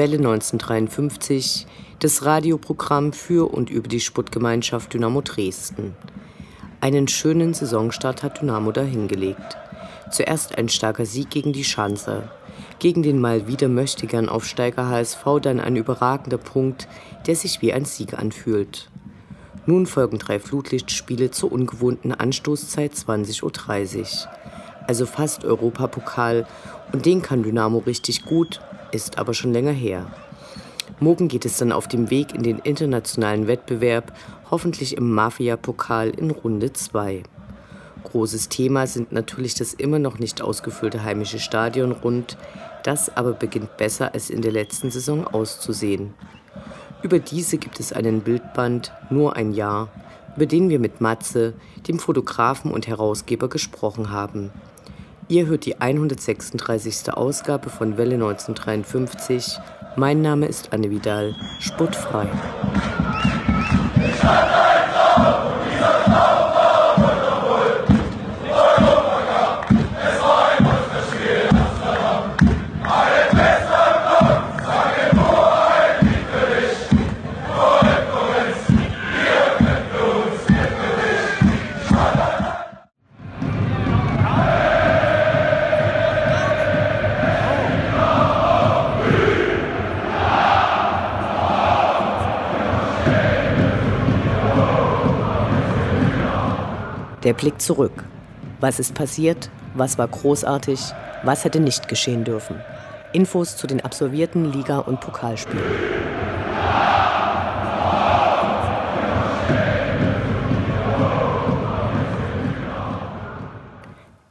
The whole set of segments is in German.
Welle 1953, das Radioprogramm für und über die Sportgemeinschaft Dynamo Dresden. Einen schönen Saisonstart hat Dynamo dahingelegt. Zuerst ein starker Sieg gegen die Schanzer. Gegen den mal wieder möchtegern Aufsteiger HSV dann ein überragender Punkt, der sich wie ein Sieg anfühlt. Nun folgen drei Flutlichtspiele zur ungewohnten Anstoßzeit 20.30 Uhr. Also fast Europapokal und den kann Dynamo richtig gut, ist aber schon länger her. Morgen geht es dann auf dem Weg in den internationalen Wettbewerb, hoffentlich im Mafia-Pokal in Runde 2. Großes Thema sind natürlich das immer noch nicht ausgefüllte heimische Stadion rund, das aber beginnt besser als in der letzten Saison auszusehen. Über diese gibt es einen Bildband Nur ein Jahr, über den wir mit Matze, dem Fotografen und Herausgeber, gesprochen haben. Ihr hört die 136. Ausgabe von Welle 1953. Mein Name ist Anne Vidal, spottfrei. Der Blick zurück. Was ist passiert? Was war großartig? Was hätte nicht geschehen dürfen? Infos zu den absolvierten Liga- und Pokalspielen.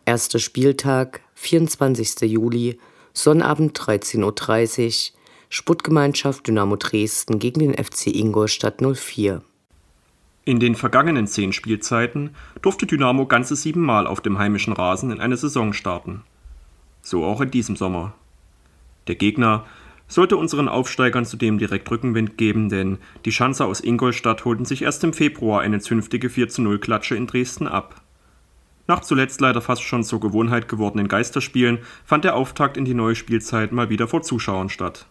Erster Spieltag, 24. Juli, Sonnabend 13.30 Uhr, Sputtgemeinschaft Dynamo Dresden gegen den FC Ingolstadt 04. In den vergangenen zehn Spielzeiten durfte Dynamo ganze siebenmal auf dem heimischen Rasen in eine Saison starten. So auch in diesem Sommer. Der Gegner sollte unseren Aufsteigern zudem direkt Rückenwind geben, denn die Schanzer aus Ingolstadt holten sich erst im Februar eine zünftige 4-0-Klatsche in Dresden ab. Nach zuletzt leider fast schon zur Gewohnheit gewordenen Geisterspielen fand der Auftakt in die neue Spielzeit mal wieder vor Zuschauern statt.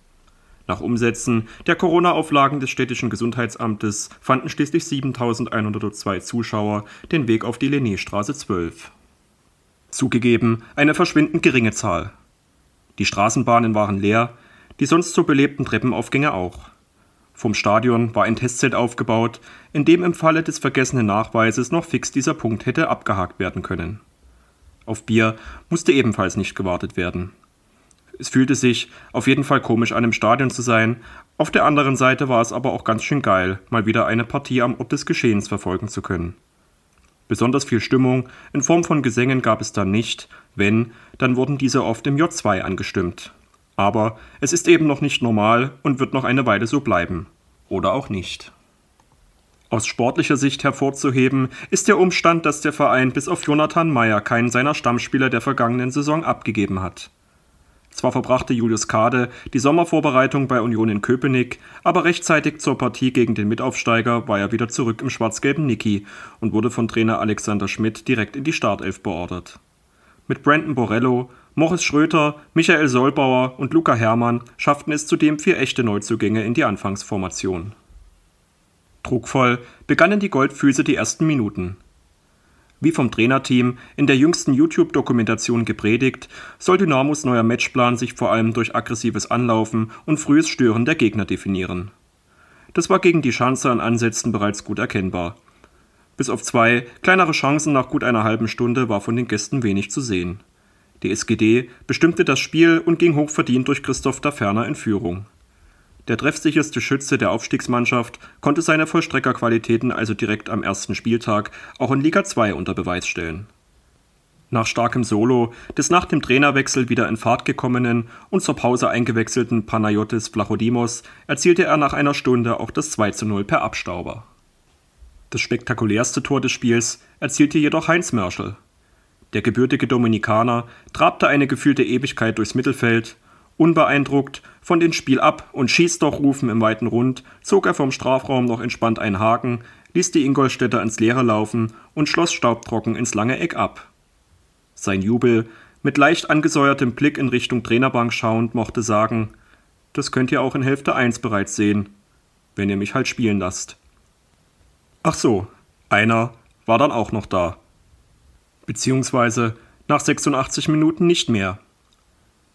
Nach Umsetzen der Corona-Auflagen des städtischen Gesundheitsamtes fanden schließlich 7102 Zuschauer den Weg auf die Lennéstraße 12. Zugegeben, eine verschwindend geringe Zahl. Die Straßenbahnen waren leer, die sonst so belebten Treppenaufgänge auch. Vom Stadion war ein Testzelt aufgebaut, in dem im Falle des vergessenen Nachweises noch fix dieser Punkt hätte abgehakt werden können. Auf Bier musste ebenfalls nicht gewartet werden. Es fühlte sich auf jeden Fall komisch an, im Stadion zu sein. Auf der anderen Seite war es aber auch ganz schön geil, mal wieder eine Partie am Ort des Geschehens verfolgen zu können. Besonders viel Stimmung in Form von Gesängen gab es dann nicht, wenn, dann wurden diese oft im J2 angestimmt. Aber es ist eben noch nicht normal und wird noch eine Weile so bleiben. Oder auch nicht. Aus sportlicher Sicht hervorzuheben ist der Umstand, dass der Verein bis auf Jonathan Meyer keinen seiner Stammspieler der vergangenen Saison abgegeben hat. Zwar verbrachte Julius Kade die Sommervorbereitung bei Union in Köpenick, aber rechtzeitig zur Partie gegen den Mitaufsteiger war er wieder zurück im schwarz-gelben Niki und wurde von Trainer Alexander Schmidt direkt in die Startelf beordert. Mit Brandon Borello, Morris Schröter, Michael Solbauer und Luca Herrmann schafften es zudem vier echte Neuzugänge in die Anfangsformation. Druckvoll begannen die Goldfüße die ersten Minuten. Wie vom Trainerteam in der jüngsten YouTube-Dokumentation gepredigt, soll Dynamos neuer Matchplan sich vor allem durch aggressives Anlaufen und frühes Stören der Gegner definieren. Das war gegen die Schanzer an Ansätzen bereits gut erkennbar. Bis auf zwei kleinere Chancen nach gut einer halben Stunde war von den Gästen wenig zu sehen. Die SGD bestimmte das Spiel und ging hochverdient durch Christoph Daferner in Führung. Der treffsicherste Schütze der Aufstiegsmannschaft konnte seine Vollstreckerqualitäten also direkt am ersten Spieltag auch in Liga 2 unter Beweis stellen. Nach starkem Solo des nach dem Trainerwechsel wieder in Fahrt gekommenen und zur Pause eingewechselten Panayotis Vlachodimos erzielte er nach einer Stunde auch das 2 zu 0 per Abstauber. Das spektakulärste Tor des Spiels erzielte jedoch Heinz Mörschel. Der gebürtige Dominikaner trabte eine gefühlte Ewigkeit durchs Mittelfeld. Unbeeindruckt von den Spiel ab und schießt doch Rufen im weiten Rund zog er vom Strafraum noch entspannt einen Haken, ließ die Ingolstädter ins Leere laufen und schloss staubtrocken ins lange Eck ab. Sein Jubel, mit leicht angesäuertem Blick in Richtung Trainerbank schauend, mochte sagen: Das könnt ihr auch in Hälfte 1 bereits sehen, wenn ihr mich halt spielen lasst. Ach so, einer war dann auch noch da. Beziehungsweise nach 86 Minuten nicht mehr.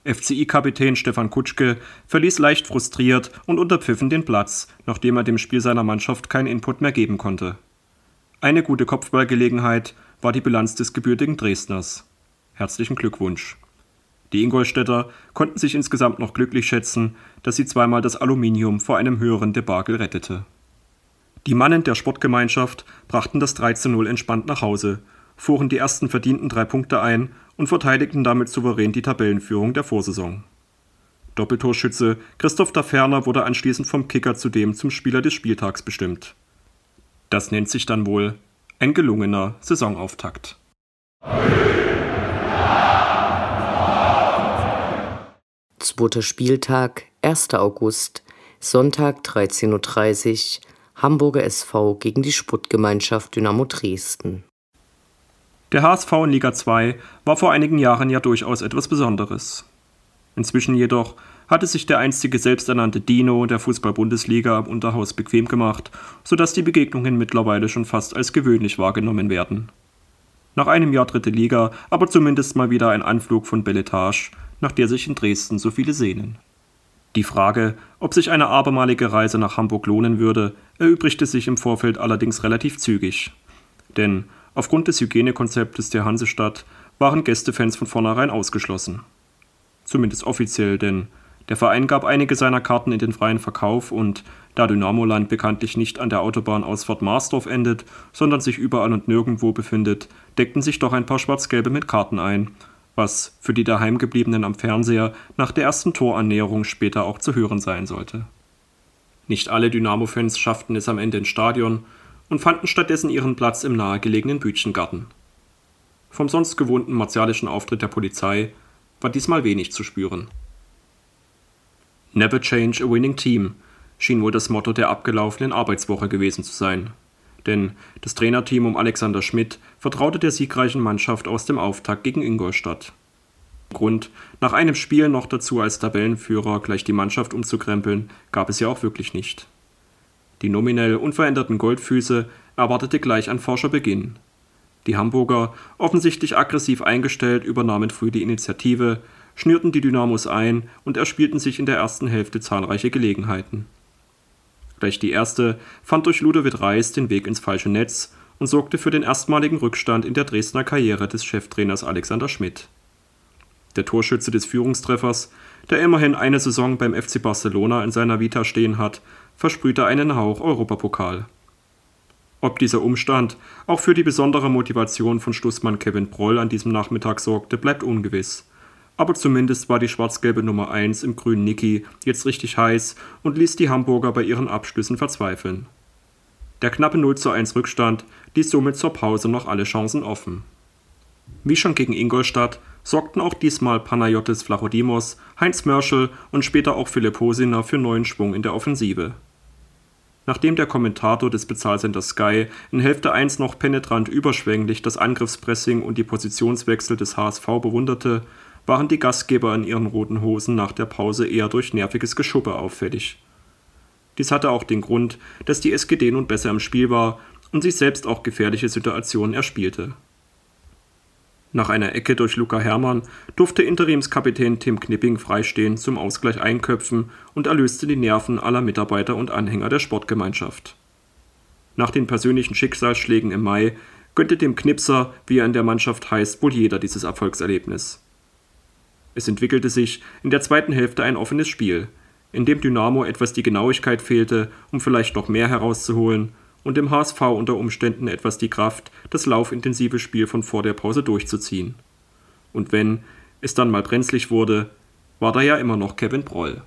FCI-Kapitän Stefan Kutschke verließ leicht frustriert und unterpfiffen den Platz, nachdem er dem Spiel seiner Mannschaft keinen Input mehr geben konnte. Eine gute Kopfballgelegenheit war die Bilanz des gebürtigen Dresdners. Herzlichen Glückwunsch. Die Ingolstädter konnten sich insgesamt noch glücklich schätzen, dass sie zweimal das Aluminium vor einem höheren Debakel rettete. Die Mannen der Sportgemeinschaft brachten das 3 zu 0 entspannt nach Hause, fuhren die ersten verdienten drei Punkte ein und verteidigten damit souverän die Tabellenführung der Vorsaison. Doppeltorschütze Christoph Daferner wurde anschließend vom Kicker zudem zum Spieler des Spieltags bestimmt. Das nennt sich dann wohl ein gelungener Saisonauftakt. Zweiter Spieltag, 1. August, Sonntag 13.30 Uhr, Hamburger SV gegen die Sputtgemeinschaft Dynamo Dresden. Der HSV in Liga 2 war vor einigen Jahren ja durchaus etwas Besonderes. Inzwischen jedoch hatte sich der einstige selbsternannte Dino der Fußball-Bundesliga im Unterhaus bequem gemacht, sodass die Begegnungen mittlerweile schon fast als gewöhnlich wahrgenommen werden. Nach einem Jahr dritte Liga, aber zumindest mal wieder ein Anflug von Belletage, nach der sich in Dresden so viele sehnen. Die Frage, ob sich eine abermalige Reise nach Hamburg lohnen würde, erübrigte sich im Vorfeld allerdings relativ zügig. Denn aufgrund des Hygienekonzeptes der Hansestadt waren Gästefans von vornherein ausgeschlossen. Zumindest offiziell, denn der Verein gab einige seiner Karten in den freien Verkauf und da Dynamoland bekanntlich nicht an der Autobahnausfahrt Marsdorf endet, sondern sich überall und nirgendwo befindet, deckten sich doch ein paar Schwarz-Gelbe mit Karten ein was für die daheimgebliebenen am Fernseher nach der ersten Torannäherung später auch zu hören sein sollte. Nicht alle Dynamo-Fans schafften es am Ende ins Stadion und fanden stattdessen ihren Platz im nahegelegenen Bütchengarten. Vom sonst gewohnten martialischen Auftritt der Polizei war diesmal wenig zu spüren. Never change a winning team schien wohl das Motto der abgelaufenen Arbeitswoche gewesen zu sein denn das Trainerteam um Alexander Schmidt vertraute der siegreichen Mannschaft aus dem Auftakt gegen Ingolstadt. Grund, nach einem Spiel noch dazu als Tabellenführer gleich die Mannschaft umzukrempeln, gab es ja auch wirklich nicht. Die nominell unveränderten Goldfüße erwartete gleich ein forscher Beginn. Die Hamburger, offensichtlich aggressiv eingestellt, übernahmen früh die Initiative, schnürten die Dynamos ein und erspielten sich in der ersten Hälfte zahlreiche Gelegenheiten. Gleich die erste fand durch Ludovic Reis den Weg ins falsche Netz und sorgte für den erstmaligen Rückstand in der Dresdner Karriere des Cheftrainers Alexander Schmidt. Der Torschütze des Führungstreffers, der immerhin eine Saison beim FC Barcelona in seiner Vita stehen hat, versprühte einen Hauch Europapokal. Ob dieser Umstand auch für die besondere Motivation von Schlussmann Kevin Proll an diesem Nachmittag sorgte, bleibt ungewiss aber zumindest war die schwarz-gelbe Nummer 1 im grünen Niki jetzt richtig heiß und ließ die Hamburger bei ihren Abschlüssen verzweifeln. Der knappe 0 zu 1 Rückstand ließ somit zur Pause noch alle Chancen offen. Wie schon gegen Ingolstadt sorgten auch diesmal Panayotis Flachodimos, Heinz Mörschel und später auch Philipp Hosiner für neuen Schwung in der Offensive. Nachdem der Kommentator des Bezahlsenders Sky in Hälfte 1 noch penetrant überschwänglich das Angriffspressing und die Positionswechsel des HSV bewunderte, waren die Gastgeber in ihren roten Hosen nach der Pause eher durch nerviges Geschuppe auffällig. Dies hatte auch den Grund, dass die SGD nun besser im Spiel war und sich selbst auch gefährliche Situationen erspielte. Nach einer Ecke durch Luca Hermann durfte Interimskapitän Tim Knipping freistehen zum Ausgleich einköpfen und erlöste die Nerven aller Mitarbeiter und Anhänger der Sportgemeinschaft. Nach den persönlichen Schicksalsschlägen im Mai gönnte dem Knipser, wie er in der Mannschaft heißt, wohl jeder dieses Erfolgserlebnis. Es entwickelte sich in der zweiten Hälfte ein offenes Spiel. in dem Dynamo etwas die Genauigkeit fehlte, um vielleicht noch mehr herauszuholen, und dem HSV unter Umständen etwas die Kraft, das laufintensive Spiel von vor der Pause durchzuziehen. Und wenn es dann mal brenzlig wurde, war da ja immer noch Kevin Broll.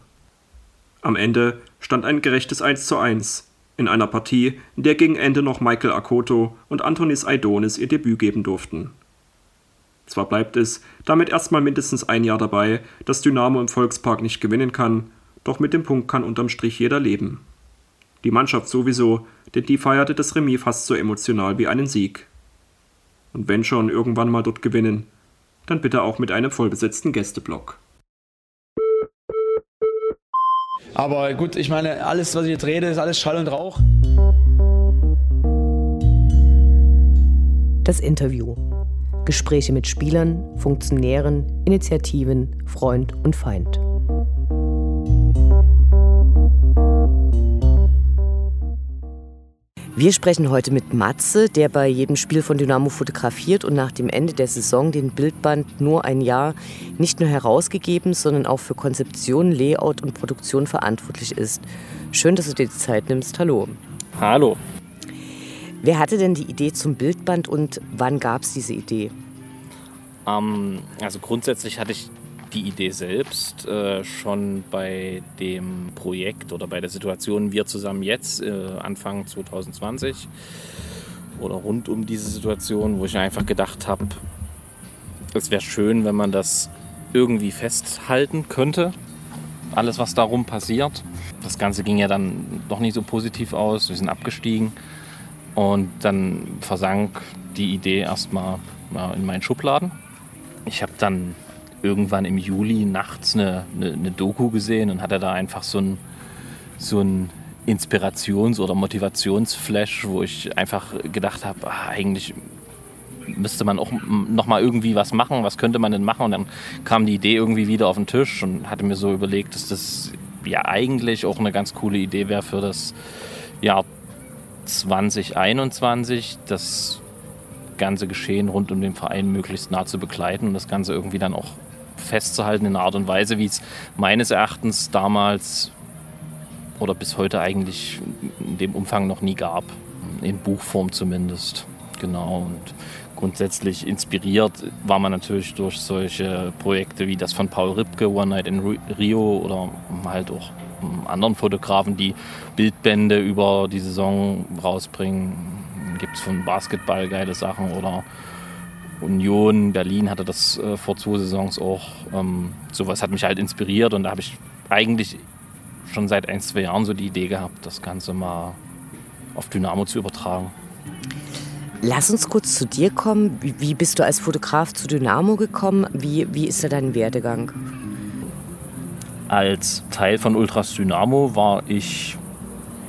Am Ende stand ein gerechtes 1 zu 1 in einer Partie, in der gegen Ende noch Michael Akoto und Antonis Aidonis ihr Debüt geben durften. Zwar bleibt es damit erstmal mindestens ein Jahr dabei, dass Dynamo im Volkspark nicht gewinnen kann, doch mit dem Punkt kann unterm Strich jeder leben. Die Mannschaft sowieso, denn die feierte das Remis fast so emotional wie einen Sieg. Und wenn schon irgendwann mal dort gewinnen, dann bitte auch mit einem vollbesetzten Gästeblock. Aber gut, ich meine, alles, was ich jetzt rede, ist alles Schall und Rauch. Das Interview. Gespräche mit Spielern, Funktionären, Initiativen, Freund und Feind. Wir sprechen heute mit Matze, der bei jedem Spiel von Dynamo fotografiert und nach dem Ende der Saison den Bildband nur ein Jahr nicht nur herausgegeben, sondern auch für Konzeption, Layout und Produktion verantwortlich ist. Schön, dass du dir die Zeit nimmst. Hallo. Hallo. Wer hatte denn die Idee zum Bildband und wann gab es diese Idee? Ähm, also grundsätzlich hatte ich die Idee selbst äh, schon bei dem Projekt oder bei der Situation Wir zusammen jetzt, äh, Anfang 2020 oder rund um diese Situation, wo ich einfach gedacht habe, es wäre schön, wenn man das irgendwie festhalten könnte, alles was darum passiert. Das Ganze ging ja dann doch nicht so positiv aus, wir sind abgestiegen und dann versank die Idee erstmal ja, in meinen Schubladen. Ich habe dann irgendwann im Juli nachts eine, eine, eine Doku gesehen und hatte da einfach so ein, so ein Inspirations- oder Motivationsflash, wo ich einfach gedacht habe, ah, eigentlich müsste man auch noch mal irgendwie was machen, was könnte man denn machen? Und dann kam die Idee irgendwie wieder auf den Tisch und hatte mir so überlegt, dass das ja eigentlich auch eine ganz coole Idee wäre für das Jahr 2021, das ganze Geschehen rund um den Verein möglichst nah zu begleiten und das Ganze irgendwie dann auch festzuhalten in einer Art und Weise, wie es meines Erachtens damals oder bis heute eigentlich in dem Umfang noch nie gab. In Buchform zumindest. Genau. Und grundsätzlich inspiriert war man natürlich durch solche Projekte wie das von Paul Ripke, One Night in Rio oder halt auch anderen Fotografen, die Bildbände über die Saison rausbringen. Gibt es von Basketball geile Sachen oder Union, Berlin hatte das äh, vor zwei Saisons auch. Ähm, sowas hat mich halt inspiriert und da habe ich eigentlich schon seit ein, zwei Jahren so die Idee gehabt, das Ganze mal auf Dynamo zu übertragen. Lass uns kurz zu dir kommen. Wie bist du als Fotograf zu Dynamo gekommen? Wie, wie ist da dein Werdegang? Als Teil von Ultras Dynamo war ich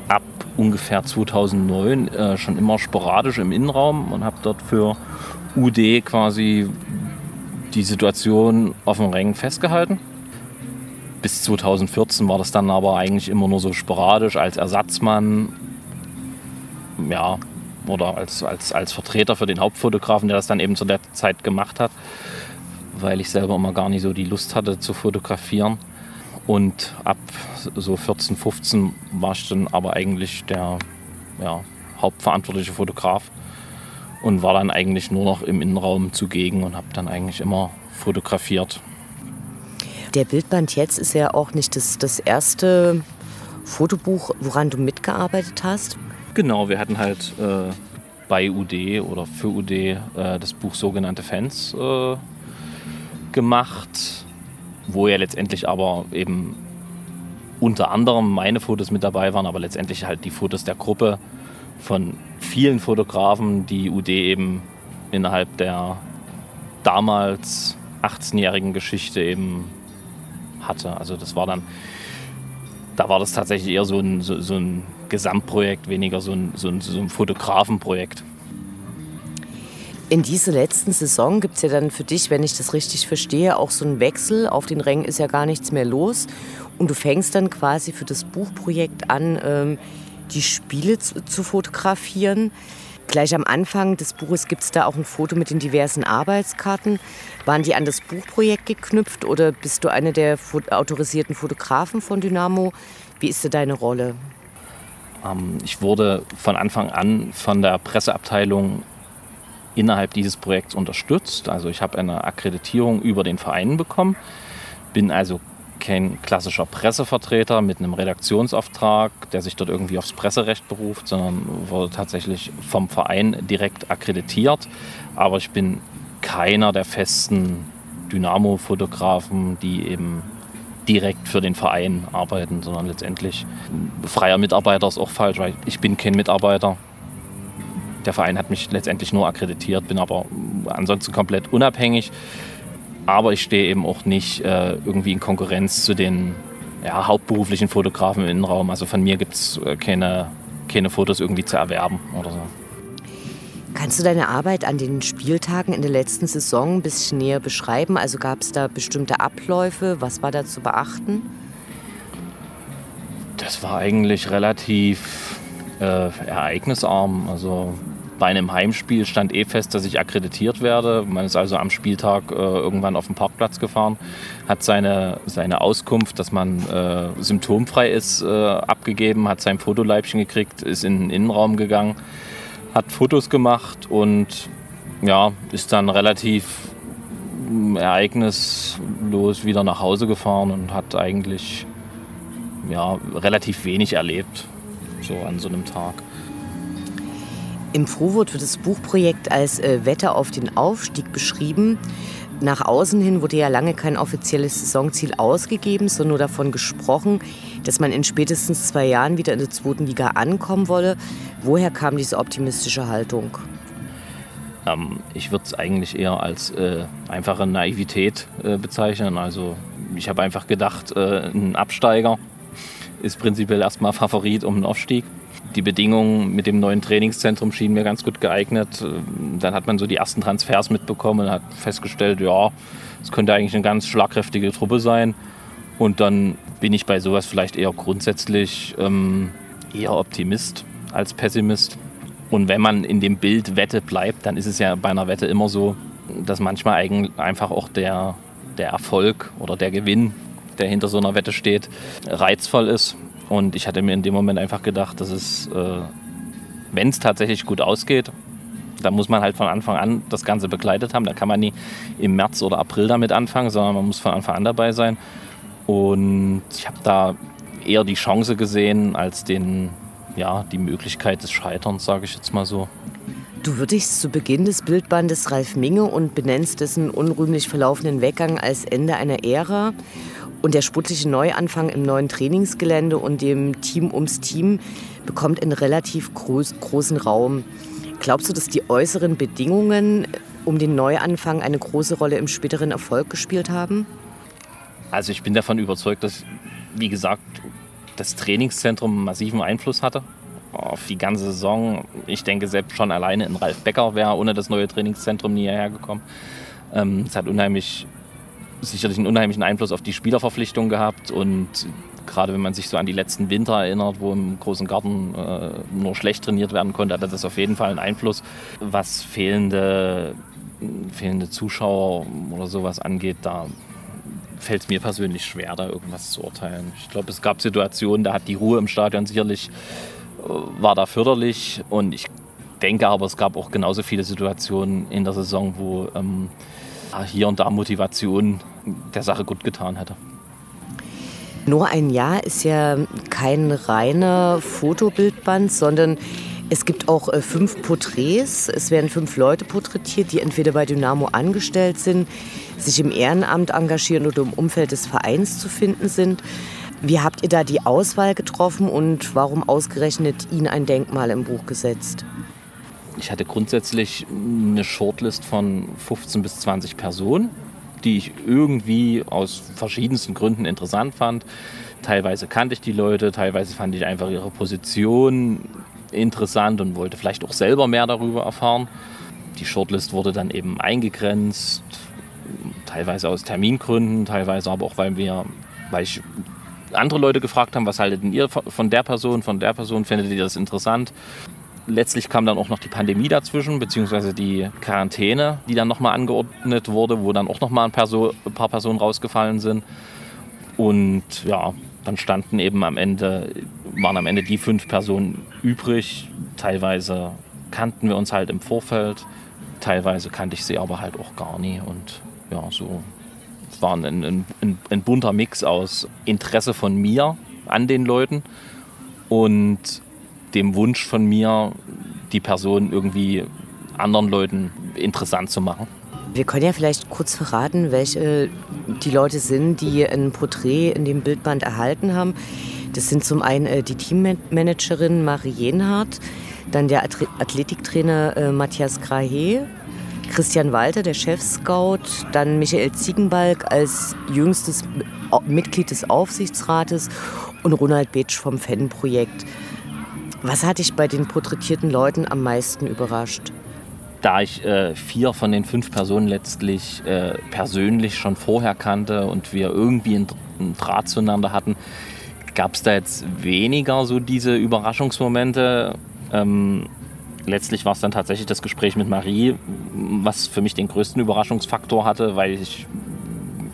ab ungefähr 2009 äh, schon immer sporadisch im Innenraum und habe dort für UD quasi die Situation auf dem Rängen festgehalten. Bis 2014 war das dann aber eigentlich immer nur so sporadisch als Ersatzmann, ja, oder als, als, als Vertreter für den Hauptfotografen, der das dann eben zu der Zeit gemacht hat, weil ich selber immer gar nicht so die Lust hatte zu fotografieren. Und ab so 14, 15 war ich dann aber eigentlich der ja, hauptverantwortliche Fotograf und war dann eigentlich nur noch im Innenraum zugegen und habe dann eigentlich immer fotografiert. Der Bildband jetzt ist ja auch nicht das, das erste Fotobuch, woran du mitgearbeitet hast. Genau, wir hatten halt äh, bei UD oder für UD äh, das Buch sogenannte Fans äh, gemacht, wo ja letztendlich aber eben unter anderem meine Fotos mit dabei waren, aber letztendlich halt die Fotos der Gruppe von vielen Fotografen, die UD eben innerhalb der damals 18-jährigen Geschichte eben hatte. Also das war dann, da war das tatsächlich eher so ein, so, so ein Gesamtprojekt, weniger so ein, so ein, so ein Fotografenprojekt. In dieser letzten Saison gibt es ja dann für dich, wenn ich das richtig verstehe, auch so einen Wechsel. Auf den Rängen ist ja gar nichts mehr los. Und du fängst dann quasi für das Buchprojekt an, ähm, die Spiele zu, zu fotografieren. Gleich am Anfang des Buches gibt es da auch ein Foto mit den diversen Arbeitskarten. Waren die an das Buchprojekt geknüpft oder bist du einer der autorisierten Fotografen von Dynamo? Wie ist da deine Rolle? Ähm, ich wurde von Anfang an von der Presseabteilung innerhalb dieses Projekts unterstützt. Also ich habe eine Akkreditierung über den Verein bekommen, bin also kein klassischer Pressevertreter mit einem Redaktionsauftrag, der sich dort irgendwie aufs Presserecht beruft, sondern wurde tatsächlich vom Verein direkt akkreditiert. Aber ich bin keiner der festen Dynamo-Fotografen, die eben direkt für den Verein arbeiten, sondern letztendlich freier Mitarbeiter ist auch falsch, weil ich bin kein Mitarbeiter. Der Verein hat mich letztendlich nur akkreditiert, bin aber ansonsten komplett unabhängig aber ich stehe eben auch nicht äh, irgendwie in Konkurrenz zu den ja, hauptberuflichen Fotografen im Innenraum. Also von mir gibt es äh, keine, keine Fotos irgendwie zu erwerben oder so. Kannst du deine Arbeit an den Spieltagen in der letzten Saison ein bisschen näher beschreiben? Also gab es da bestimmte Abläufe? Was war da zu beachten? Das war eigentlich relativ äh, ereignisarm. Also bei einem Heimspiel stand eh fest, dass ich akkreditiert werde. Man ist also am Spieltag äh, irgendwann auf den Parkplatz gefahren, hat seine, seine Auskunft, dass man äh, symptomfrei ist, äh, abgegeben, hat sein Fotoleibchen gekriegt, ist in den Innenraum gegangen, hat Fotos gemacht und ja, ist dann relativ mm, ereignislos wieder nach Hause gefahren und hat eigentlich ja, relativ wenig erlebt, so an so einem Tag. Im Vorwort wird das Buchprojekt als äh, Wette auf den Aufstieg beschrieben. Nach außen hin wurde ja lange kein offizielles Saisonziel ausgegeben, sondern nur davon gesprochen, dass man in spätestens zwei Jahren wieder in der zweiten Liga ankommen wolle. Woher kam diese optimistische Haltung? Ähm, ich würde es eigentlich eher als äh, einfache Naivität äh, bezeichnen. Also ich habe einfach gedacht, äh, ein Absteiger ist prinzipiell erstmal Favorit um den Aufstieg die Bedingungen mit dem neuen Trainingszentrum schienen mir ganz gut geeignet. Dann hat man so die ersten Transfers mitbekommen und hat festgestellt, ja, es könnte eigentlich eine ganz schlagkräftige Truppe sein. Und dann bin ich bei sowas vielleicht eher grundsätzlich ähm, eher Optimist als Pessimist. Und wenn man in dem Bild Wette bleibt, dann ist es ja bei einer Wette immer so, dass manchmal einfach auch der, der Erfolg oder der Gewinn, der hinter so einer Wette steht, reizvoll ist. Und ich hatte mir in dem Moment einfach gedacht, dass es, äh, wenn es tatsächlich gut ausgeht, da muss man halt von Anfang an das Ganze begleitet haben. Da kann man nie im März oder April damit anfangen, sondern man muss von Anfang an dabei sein. Und ich habe da eher die Chance gesehen als den, ja, die Möglichkeit des Scheiterns, sage ich jetzt mal so. Du würdigst zu Beginn des Bildbandes Ralf Minge und benennst dessen unrühmlich verlaufenden Weggang als Ende einer Ära. Und der sportliche Neuanfang im neuen Trainingsgelände und dem Team ums Team bekommt einen relativ groß, großen Raum. Glaubst du, dass die äußeren Bedingungen um den Neuanfang eine große Rolle im späteren Erfolg gespielt haben? Also ich bin davon überzeugt, dass, wie gesagt, das Trainingszentrum massiven Einfluss hatte auf die ganze Saison. Ich denke, selbst schon alleine in Ralf Becker wäre ohne das neue Trainingszentrum nie hierher gekommen. Ähm, es hat unheimlich sicherlich einen unheimlichen Einfluss auf die Spielerverpflichtung gehabt und gerade wenn man sich so an die letzten Winter erinnert, wo im großen Garten äh, nur schlecht trainiert werden konnte, hatte das auf jeden Fall einen Einfluss, was fehlende, fehlende Zuschauer oder sowas angeht. Da fällt es mir persönlich schwer, da irgendwas zu urteilen. Ich glaube, es gab Situationen, da hat die Ruhe im Stadion sicherlich äh, war da förderlich und ich denke aber, es gab auch genauso viele Situationen in der Saison, wo ähm, hier und da Motivation der Sache gut getan hätte. Nur ein Jahr ist ja kein reiner Fotobildband, sondern es gibt auch äh, fünf Porträts. Es werden fünf Leute porträtiert, die entweder bei Dynamo angestellt sind, sich im Ehrenamt engagieren oder im Umfeld des Vereins zu finden sind. Wie habt ihr da die Auswahl getroffen und warum ausgerechnet ihn ein Denkmal im Buch gesetzt? Ich hatte grundsätzlich eine Shortlist von 15 bis 20 Personen, die ich irgendwie aus verschiedensten Gründen interessant fand. Teilweise kannte ich die Leute, teilweise fand ich einfach ihre Position interessant und wollte vielleicht auch selber mehr darüber erfahren. Die Shortlist wurde dann eben eingegrenzt, teilweise aus Termingründen, teilweise aber auch, weil wir, weil ich andere Leute gefragt haben, was haltet ihr von der Person, von der Person, findet ihr das interessant? Letztlich kam dann auch noch die Pandemie dazwischen, beziehungsweise die Quarantäne, die dann nochmal angeordnet wurde, wo dann auch nochmal ein, ein paar Personen rausgefallen sind. Und ja, dann standen eben am Ende, waren am Ende die fünf Personen übrig. Teilweise kannten wir uns halt im Vorfeld, teilweise kannte ich sie aber halt auch gar nie. Und ja, so war ein, ein, ein, ein bunter Mix aus Interesse von mir an den Leuten und dem Wunsch von mir, die Person irgendwie anderen Leuten interessant zu machen. Wir können ja vielleicht kurz verraten, welche die Leute sind, die ein Porträt in dem Bildband erhalten haben. Das sind zum einen äh, die Teammanagerin Marie Jenhardt, dann der Athletiktrainer äh, Matthias Grahe, Christian Walter, der Chefscout, dann Michael Ziegenbalg als jüngstes Mitglied des Aufsichtsrates und Ronald Betsch vom Fanprojekt. Was hat dich bei den porträtierten Leuten am meisten überrascht? Da ich äh, vier von den fünf Personen letztlich äh, persönlich schon vorher kannte und wir irgendwie einen, Draht zueinander hatten, gab es da jetzt weniger so diese Überraschungsmomente. Ähm, letztlich war es dann tatsächlich das Gespräch mit Marie, was für mich den größten Überraschungsfaktor hatte, weil ich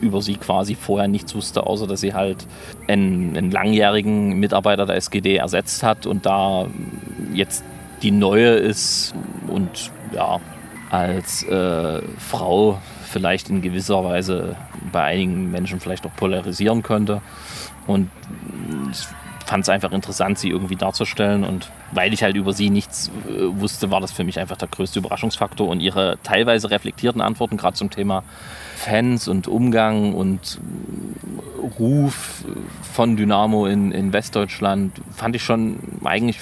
über sie quasi vorher nichts wusste, außer dass sie halt einen, einen langjährigen Mitarbeiter der SGD ersetzt hat und da jetzt die neue ist und ja, als äh, Frau vielleicht in gewisser Weise bei einigen Menschen vielleicht auch polarisieren könnte. Und ich fand es einfach interessant, sie irgendwie darzustellen. Und weil ich halt über sie nichts äh, wusste, war das für mich einfach der größte Überraschungsfaktor. Und ihre teilweise reflektierten Antworten, gerade zum Thema Fans und Umgang und Ruf von Dynamo in, in Westdeutschland, fand ich schon eigentlich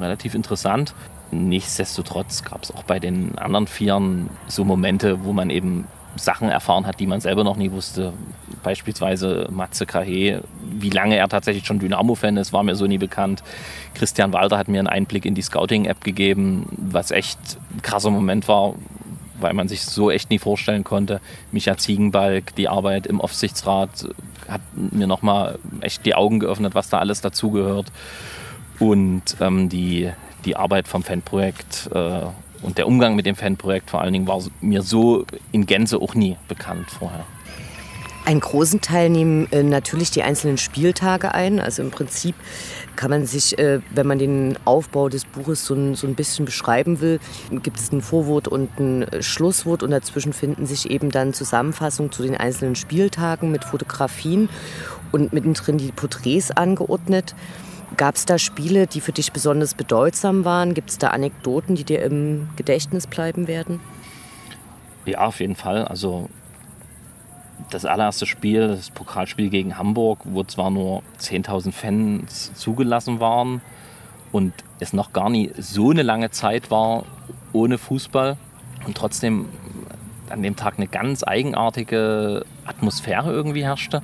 relativ interessant. Nichtsdestotrotz gab es auch bei den anderen Vieren so Momente, wo man eben Sachen erfahren hat, die man selber noch nie wusste. Beispielsweise Matze Kahe, wie lange er tatsächlich schon Dynamo-Fan ist, war mir so nie bekannt. Christian Walter hat mir einen Einblick in die Scouting-App gegeben, was echt ein krasser Moment war, weil man sich so echt nie vorstellen konnte. Micha Ziegenbalg, die Arbeit im Aufsichtsrat hat mir nochmal echt die Augen geöffnet, was da alles dazugehört. Und ähm, die, die Arbeit vom Fanprojekt äh, und der Umgang mit dem Fanprojekt vor allen Dingen war mir so in Gänze auch nie bekannt vorher. Einen großen Teil nehmen äh, natürlich die einzelnen Spieltage ein. Also im Prinzip kann man sich, äh, wenn man den Aufbau des Buches so ein, so ein bisschen beschreiben will, gibt es ein Vorwort und ein äh, Schlusswort und dazwischen finden sich eben dann Zusammenfassungen zu den einzelnen Spieltagen mit Fotografien und mittendrin die Porträts angeordnet. Gab es da Spiele, die für dich besonders bedeutsam waren? Gibt es da Anekdoten, die dir im Gedächtnis bleiben werden? Ja, auf jeden Fall. Also das allererste Spiel, das Pokalspiel gegen Hamburg, wo zwar nur 10.000 Fans zugelassen waren und es noch gar nie so eine lange Zeit war ohne Fußball und trotzdem an dem Tag eine ganz eigenartige Atmosphäre irgendwie herrschte.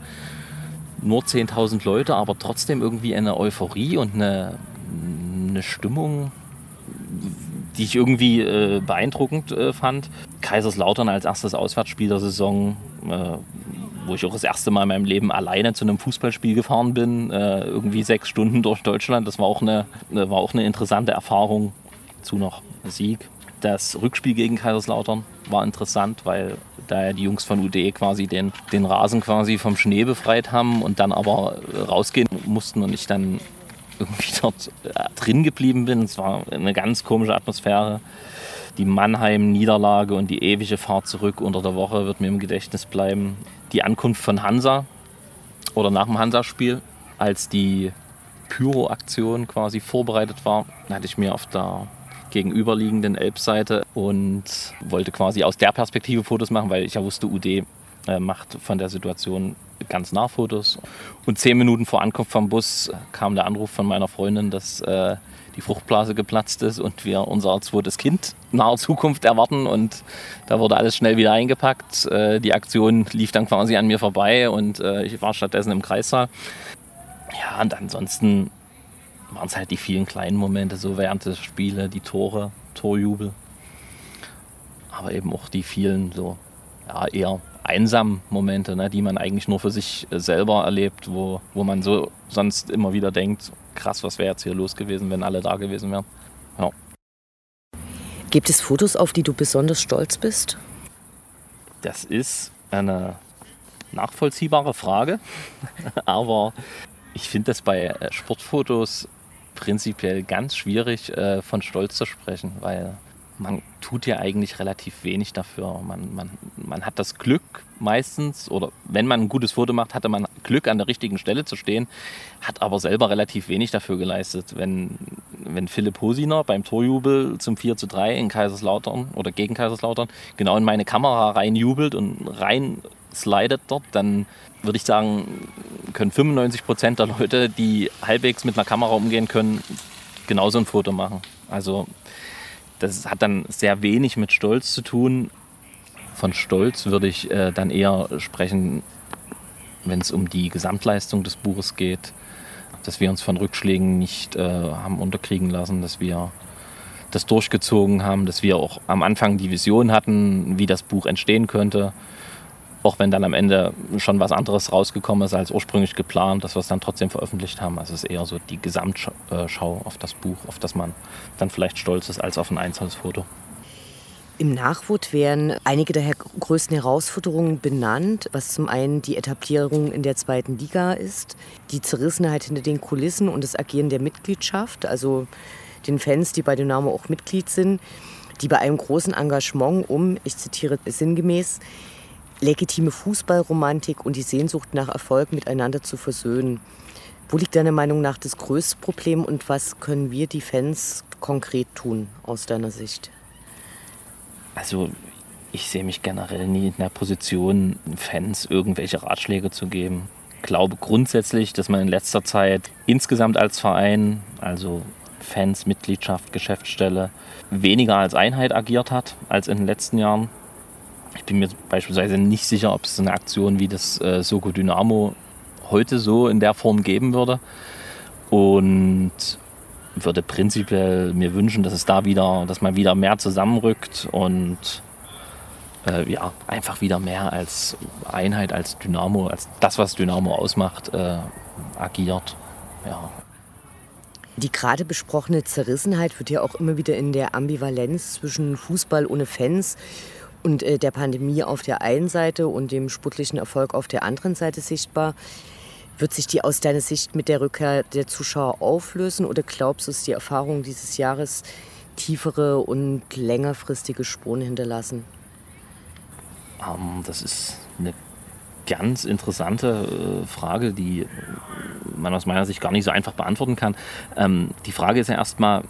Nur 10.000 Leute, aber trotzdem irgendwie eine Euphorie und eine, eine Stimmung, die ich irgendwie äh, beeindruckend äh, fand. Kaiserslautern als erstes Auswärtsspiel der Saison, wo ich auch das erste Mal in meinem Leben alleine zu einem Fußballspiel gefahren bin, äh, irgendwie sechs Stunden durch Deutschland. Das war auch eine, war auch eine interessante Erfahrung. Zu noch Sieg. Das Rückspiel gegen Kaiserslautern war interessant, weil da ja die Jungs von UD quasi den, den Rasen quasi vom Schnee befreit haben und dann aber rausgehen mussten und ich dann irgendwie dort äh, drin geblieben bin. Es war eine ganz komische Atmosphäre. Die Mannheim-Niederlage und die ewige Fahrt zurück unter der Woche wird mir im Gedächtnis bleiben. Die Ankunft von Hansa oder nach dem Hansa-Spiel, als die Pyro-Aktion quasi vorbereitet war, hatte ich mir auf der gegenüberliegenden Elbseite und wollte quasi aus der Perspektive Fotos machen, weil ich ja wusste, UD äh, macht von der Situation ganz nah Fotos. Und zehn Minuten vor Ankunft vom Bus kam der Anruf von meiner Freundin, dass äh, die Fruchtblase geplatzt ist und wir unser zweites Kind in naher Zukunft erwarten. Und da wurde alles schnell wieder eingepackt. Äh, die Aktion lief dann quasi an mir vorbei und äh, ich war stattdessen im Kreissaal. Ja, und ansonsten waren es halt die vielen kleinen Momente, so während des Spiele, die Tore, Torjubel. Aber eben auch die vielen so ja, eher einsamen Momente, ne, die man eigentlich nur für sich äh, selber erlebt, wo, wo man so sonst immer wieder denkt, krass, was wäre jetzt hier los gewesen, wenn alle da gewesen wären. Ja. Gibt es Fotos, auf die du besonders stolz bist? Das ist eine nachvollziehbare Frage, aber ich finde das bei äh, Sportfotos prinzipiell ganz schwierig, äh, von Stolz zu sprechen, weil man tut ja eigentlich relativ wenig dafür. Man, man, man hat das Glück meistens, oder wenn man ein gutes Foto macht, hatte man Glück, an der richtigen Stelle zu stehen, hat aber selber relativ wenig dafür geleistet. Wenn, wenn Philipp Hosiner beim Torjubel zum 4 zu 3 in Kaiserslautern oder gegen Kaiserslautern genau in meine Kamera reinjubelt und rein slidet dort, dann würde ich sagen, können 95 Prozent der Leute, die halbwegs mit einer Kamera umgehen können, genauso ein Foto machen. Also das hat dann sehr wenig mit Stolz zu tun. Von Stolz würde ich äh, dann eher sprechen, wenn es um die Gesamtleistung des Buches geht, dass wir uns von Rückschlägen nicht äh, haben unterkriegen lassen, dass wir das durchgezogen haben, dass wir auch am Anfang die Vision hatten, wie das Buch entstehen könnte auch wenn dann am Ende schon was anderes rausgekommen ist als ursprünglich geplant, dass wir es dann trotzdem veröffentlicht haben. Also es ist eher so die Gesamtschau auf das Buch, auf das man dann vielleicht stolz ist, als auf ein einzelnes Foto. Im Nachwort werden einige der größten Herausforderungen benannt, was zum einen die Etablierung in der zweiten Liga ist, die Zerrissenheit hinter den Kulissen und das Agieren der Mitgliedschaft, also den Fans, die bei Dynamo auch Mitglied sind, die bei einem großen Engagement um, ich zitiere sinngemäß, legitime Fußballromantik und die Sehnsucht nach Erfolg miteinander zu versöhnen. Wo liegt deiner Meinung nach das größte Problem und was können wir, die Fans, konkret tun aus deiner Sicht? Also ich sehe mich generell nie in der Position, Fans irgendwelche Ratschläge zu geben. Ich glaube grundsätzlich, dass man in letzter Zeit insgesamt als Verein, also Fans, Mitgliedschaft, Geschäftsstelle, weniger als Einheit agiert hat als in den letzten Jahren. Ich bin mir beispielsweise nicht sicher, ob es eine Aktion wie das äh, Soko Dynamo heute so in der Form geben würde. Und würde prinzipiell mir wünschen, dass es da wieder, dass man wieder mehr zusammenrückt und äh, ja, einfach wieder mehr als Einheit, als Dynamo, als das, was Dynamo ausmacht, äh, agiert. Ja. Die gerade besprochene Zerrissenheit wird ja auch immer wieder in der Ambivalenz zwischen Fußball ohne Fans und äh, der Pandemie auf der einen Seite und dem sportlichen Erfolg auf der anderen Seite sichtbar. Wird sich die aus deiner Sicht mit der Rückkehr der Zuschauer auflösen oder glaubst du, dass die Erfahrungen dieses Jahres tiefere und längerfristige Spuren hinterlassen? Ähm, das ist eine ganz interessante äh, Frage, die man aus meiner Sicht gar nicht so einfach beantworten kann. Ähm, die Frage ist ja erstmal,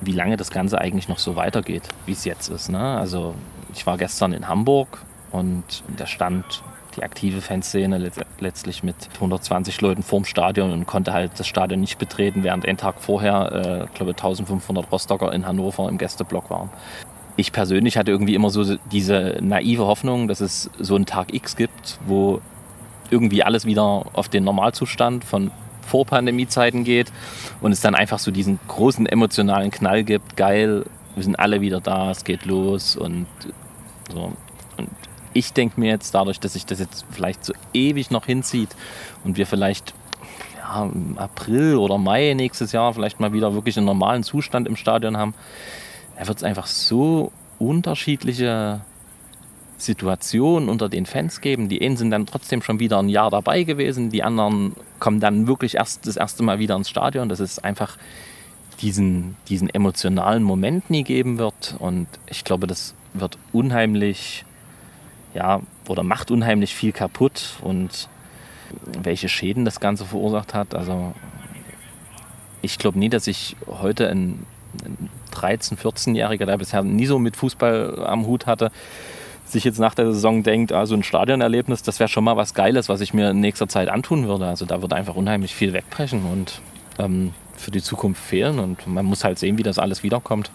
wie lange das Ganze eigentlich noch so weitergeht, wie es jetzt ist. Ne? Also ich war gestern in Hamburg und da stand die aktive Fanszene letztlich mit 120 Leuten vorm Stadion und konnte halt das Stadion nicht betreten, während einen Tag vorher, äh, glaube 1500 Rostocker in Hannover im Gästeblock waren. Ich persönlich hatte irgendwie immer so diese naive Hoffnung, dass es so einen Tag X gibt, wo irgendwie alles wieder auf den Normalzustand von Vorpandemie-Zeiten geht und es dann einfach so diesen großen emotionalen Knall gibt. Geil, wir sind alle wieder da, es geht los und so. Und ich denke mir jetzt dadurch, dass sich das jetzt vielleicht so ewig noch hinzieht und wir vielleicht ja, im April oder Mai nächstes Jahr vielleicht mal wieder wirklich einen normalen Zustand im Stadion haben, da wird es einfach so unterschiedliche Situationen unter den Fans geben. Die einen sind dann trotzdem schon wieder ein Jahr dabei gewesen, die anderen kommen dann wirklich erst das erste Mal wieder ins Stadion. Das ist einfach diesen, diesen emotionalen Moment nie geben wird. Und ich glaube, das wird unheimlich, ja, oder macht unheimlich viel kaputt und welche Schäden das Ganze verursacht hat. Also ich glaube nie, dass ich heute ein, ein 13-, 14-Jähriger, der bisher nie so mit Fußball am Hut hatte, sich jetzt nach der Saison denkt, also ein Stadionerlebnis, das wäre schon mal was Geiles, was ich mir in nächster Zeit antun würde. Also da wird einfach unheimlich viel wegbrechen und ähm, für die Zukunft fehlen und man muss halt sehen, wie das alles wiederkommt.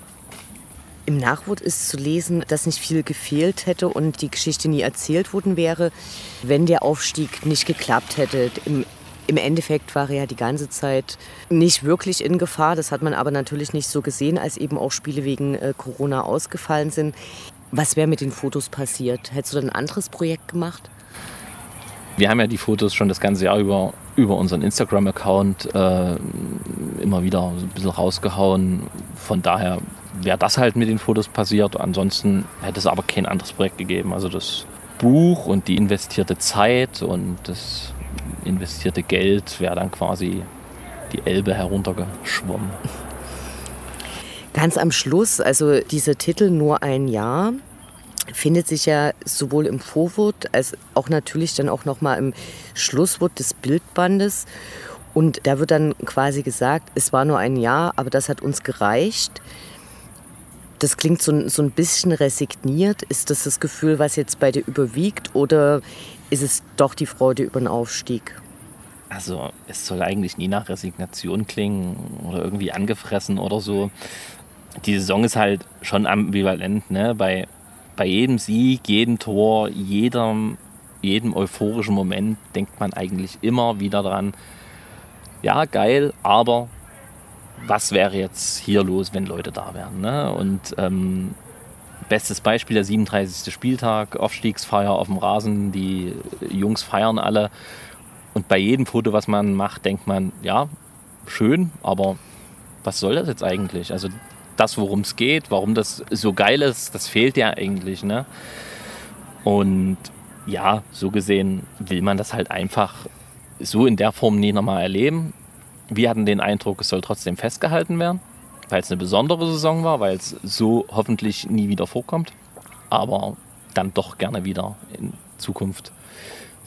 Im Nachwort ist zu lesen, dass nicht viel gefehlt hätte und die Geschichte nie erzählt worden wäre, wenn der Aufstieg nicht geklappt hätte. Im, Im Endeffekt war er ja die ganze Zeit nicht wirklich in Gefahr. Das hat man aber natürlich nicht so gesehen, als eben auch Spiele wegen äh, Corona ausgefallen sind. Was wäre mit den Fotos passiert? Hättest du dann ein anderes Projekt gemacht? Wir haben ja die Fotos schon das ganze Jahr über, über unseren Instagram-Account äh, immer wieder ein bisschen rausgehauen. Von daher wäre das halt mit den Fotos passiert. Ansonsten hätte es aber kein anderes Projekt gegeben. Also das Buch und die investierte Zeit und das investierte Geld wäre dann quasi die Elbe heruntergeschwommen. Ganz am Schluss, also dieser Titel Nur ein Jahr, findet sich ja sowohl im Vorwort als auch natürlich dann auch nochmal im Schlusswort des Bildbandes. Und da wird dann quasi gesagt, es war nur ein Jahr, aber das hat uns gereicht. Das klingt so, so ein bisschen resigniert. Ist das das Gefühl, was jetzt bei dir überwiegt oder ist es doch die Freude über den Aufstieg? Also es soll eigentlich nie nach Resignation klingen oder irgendwie angefressen oder so. Die Saison ist halt schon ambivalent. Ne? Bei, bei jedem Sieg, jedem Tor, jedem, jedem euphorischen Moment denkt man eigentlich immer wieder dran, ja geil, aber was wäre jetzt hier los, wenn Leute da wären? Ne? Und ähm, bestes Beispiel der 37. Spieltag, Aufstiegsfeier auf dem Rasen, die Jungs feiern alle und bei jedem Foto, was man macht, denkt man, ja, schön, aber was soll das jetzt eigentlich? Also das, worum es geht, warum das so geil ist, das fehlt ja eigentlich. Ne? Und ja, so gesehen will man das halt einfach so in der Form nie nochmal erleben. Wir hatten den Eindruck, es soll trotzdem festgehalten werden, weil es eine besondere Saison war, weil es so hoffentlich nie wieder vorkommt. Aber dann doch gerne wieder in Zukunft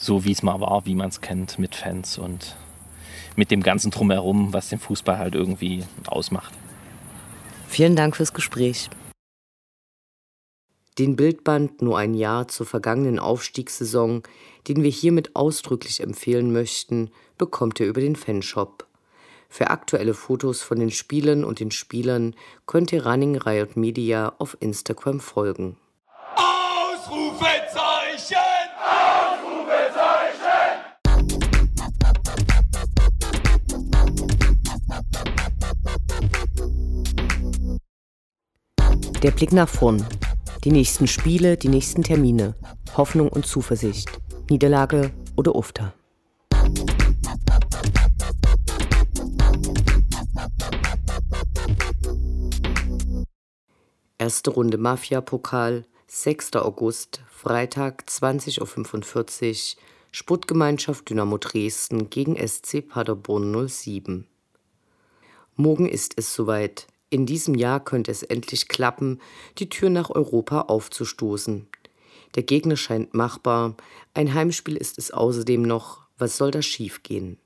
so wie es mal war, wie man es kennt, mit Fans und mit dem ganzen Drumherum, was den Fußball halt irgendwie ausmacht. Vielen Dank fürs Gespräch. Den Bildband Nur ein Jahr zur vergangenen Aufstiegssaison, den wir hiermit ausdrücklich empfehlen möchten, bekommt ihr über den Fanshop. Für aktuelle Fotos von den Spielen und den Spielern könnt ihr Running Riot Media auf Instagram folgen. Ausrufezeichen! Der Blick nach vorn. Die nächsten Spiele, die nächsten Termine. Hoffnung und Zuversicht. Niederlage oder Ufter. Erste Runde Mafia-Pokal, 6. August, Freitag 20.45 Uhr, Sportgemeinschaft Dynamo Dresden gegen SC Paderborn 07. Morgen ist es soweit. In diesem Jahr könnte es endlich klappen, die Tür nach Europa aufzustoßen. Der Gegner scheint machbar, ein Heimspiel ist es außerdem noch, was soll da schiefgehen?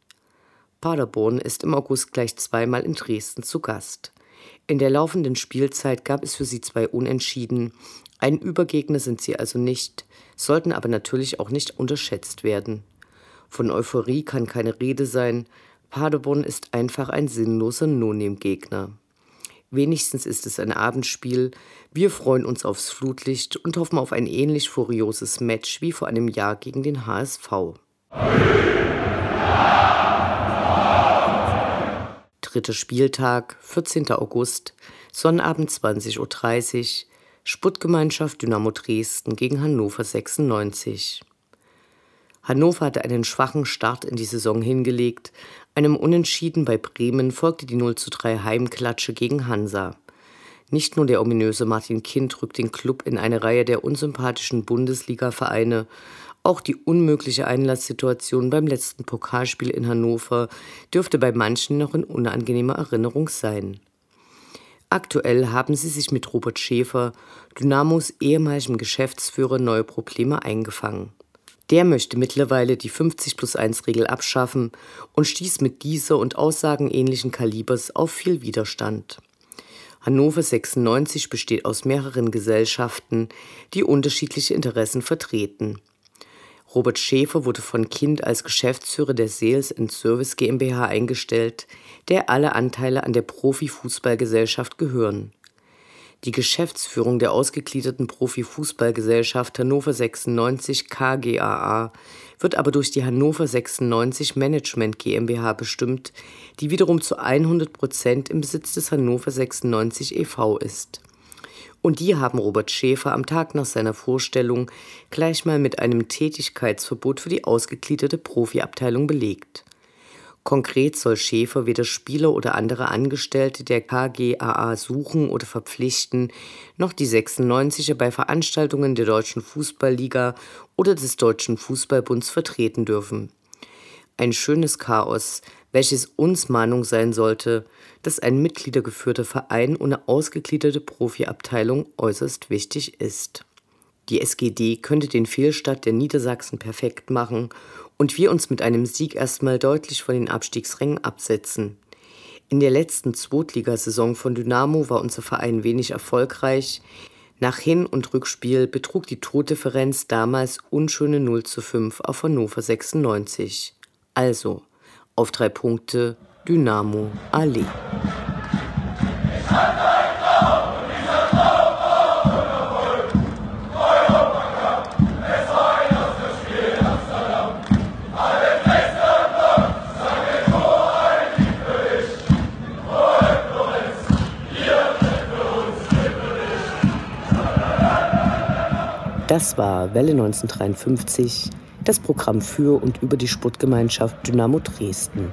Paderborn ist im August gleich zweimal in Dresden zu Gast. In der laufenden Spielzeit gab es für sie zwei Unentschieden. Ein Übergegner sind sie also nicht, sollten aber natürlich auch nicht unterschätzt werden. Von Euphorie kann keine Rede sein. Paderborn ist einfach ein sinnloser No-Name-Gegner. Wenigstens ist es ein Abendspiel. Wir freuen uns aufs Flutlicht und hoffen auf ein ähnlich furioses Match wie vor einem Jahr gegen den HSV. Dritter Spieltag, 14. August, Sonnabend 20.30 Uhr, Sputtgemeinschaft Dynamo Dresden gegen Hannover 96. Hannover hatte einen schwachen Start in die Saison hingelegt, einem Unentschieden bei Bremen folgte die 0 zu 3 Heimklatsche gegen Hansa. Nicht nur der ominöse Martin Kind rückt den Klub in eine Reihe der unsympathischen Bundesliga-Vereine, auch die unmögliche Einlasssituation beim letzten Pokalspiel in Hannover dürfte bei manchen noch in unangenehmer Erinnerung sein. Aktuell haben sie sich mit Robert Schäfer, Dynamos ehemaligem Geschäftsführer, neue Probleme eingefangen. Der möchte mittlerweile die 50 plus 1 Regel abschaffen und stieß mit dieser und Aussagen ähnlichen Kalibers auf viel Widerstand. Hannover 96 besteht aus mehreren Gesellschaften, die unterschiedliche Interessen vertreten. Robert Schäfer wurde von Kind als Geschäftsführer der Sales Service GmbH eingestellt, der alle Anteile an der Profifußballgesellschaft gehören. Die Geschäftsführung der ausgegliederten Profifußballgesellschaft Hannover 96 KGaA wird aber durch die Hannover 96 Management GmbH bestimmt, die wiederum zu 100 Prozent im Besitz des Hannover 96 e.V. ist. Und die haben Robert Schäfer am Tag nach seiner Vorstellung gleich mal mit einem Tätigkeitsverbot für die ausgegliederte Profiabteilung belegt. Konkret soll Schäfer weder Spieler oder andere Angestellte der KGAA suchen oder verpflichten, noch die 96er bei Veranstaltungen der Deutschen Fußballliga oder des Deutschen Fußballbunds vertreten dürfen. Ein schönes Chaos, welches uns Mahnung sein sollte, dass ein mitgliedergeführter Verein ohne ausgegliederte Profiabteilung äußerst wichtig ist. Die SGD könnte den Fehlstart der Niedersachsen perfekt machen und wir uns mit einem Sieg erstmal deutlich von den Abstiegsrängen absetzen. In der letzten Zweitligasaison von Dynamo war unser Verein wenig erfolgreich. Nach Hin- und Rückspiel betrug die Tordifferenz damals unschöne 0 zu 5 auf Hannover 96. Also, auf drei Punkte Dynamo Allee. Das war Welle 1953, das Programm für und über die Sportgemeinschaft Dynamo Dresden.